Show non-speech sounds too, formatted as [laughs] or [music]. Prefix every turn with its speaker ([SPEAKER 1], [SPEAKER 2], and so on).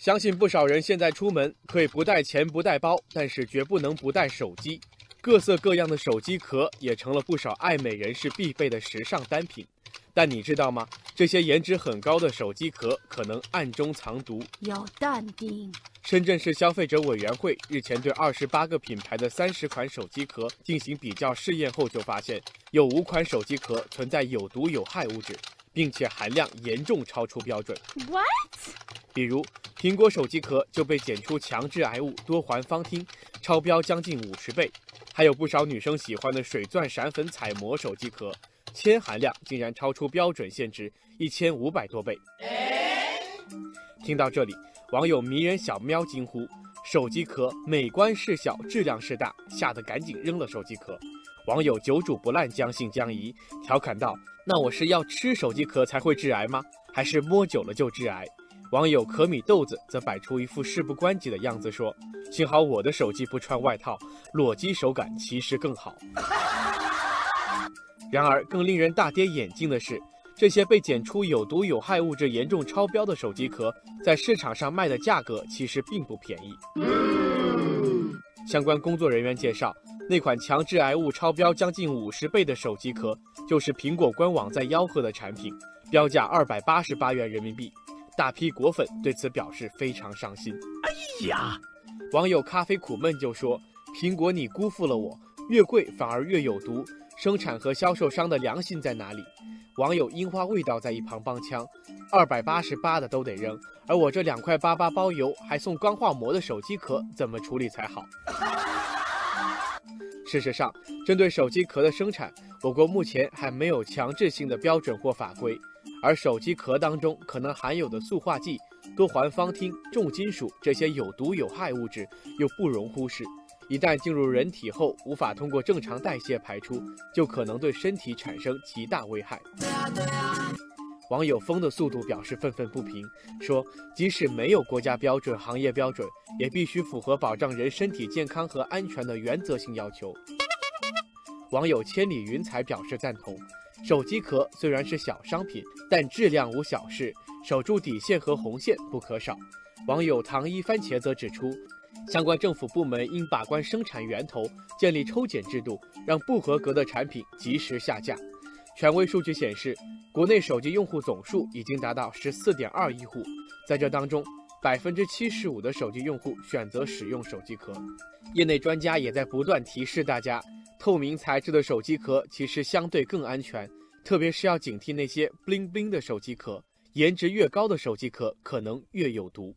[SPEAKER 1] 相信不少人现在出门可以不带钱不带包，但是绝不能不带手机。各色各样的手机壳也成了不少爱美人士必备的时尚单品。但你知道吗？这些颜值很高的手机壳可能暗中藏毒。
[SPEAKER 2] 要淡定。
[SPEAKER 1] 深圳市消费者委员会日前对二十八个品牌的三十款手机壳进行比较试验后，就发现有五款手机壳存在有毒有害物质，并且含量严重超出标准。
[SPEAKER 2] What？
[SPEAKER 1] 比如，苹果手机壳就被检出强致癌物多环芳烃，超标将近五十倍。还有不少女生喜欢的水钻闪粉彩膜手机壳，铅含量竟然超出标准限值一千五百多倍。听到这里，网友迷人小喵惊呼：“手机壳美观是小，质量是大，吓得赶紧扔了手机壳。”网友久煮不烂将信将疑，调侃道：“那我是要吃手机壳才会致癌吗？还是摸久了就致癌？”网友可米豆子则摆出一副事不关己的样子说：“幸好我的手机不穿外套，裸机手感其实更好。[laughs] ”然而，更令人大跌眼镜的是，这些被检出有毒有害物质严重超标的手机壳，在市场上卖的价格其实并不便宜。相关工作人员介绍，那款强致癌物超标将近五十倍的手机壳，就是苹果官网在吆喝的产品，标价二百八十八元人民币。大批果粉对此表示非常伤心。哎呀，网友咖啡苦闷就说：“苹果，你辜负了我，越贵反而越有毒，生产和销售商的良心在哪里？”网友樱花味道在一旁帮腔：“二百八十八的都得扔，而我这两块八八包邮还送钢化膜的手机壳，怎么处理才好？” [laughs] 事实上，针对手机壳的生产，我国目前还没有强制性的标准或法规。而手机壳当中可能含有的塑化剂、多环芳烃、重金属这些有毒有害物质又不容忽视，一旦进入人体后，无法通过正常代谢排出，就可能对身体产生极大危害。网友风的速度表示愤愤不平，说即使没有国家标准、行业标准，也必须符合保障人身体健康和安全的原则性要求。网友千里云彩表示赞同。手机壳虽然是小商品，但质量无小事，守住底线和红线不可少。网友糖衣番茄则指出，相关政府部门应把关生产源头，建立抽检制度，让不合格的产品及时下架。权威数据显示，国内手机用户总数已经达到十四点二亿户，在这当中，百分之七十五的手机用户选择使用手机壳。业内专家也在不断提示大家。透明材质的手机壳其实相对更安全，特别是要警惕那些 bling bling 的手机壳，颜值越高的手机壳可能越有毒。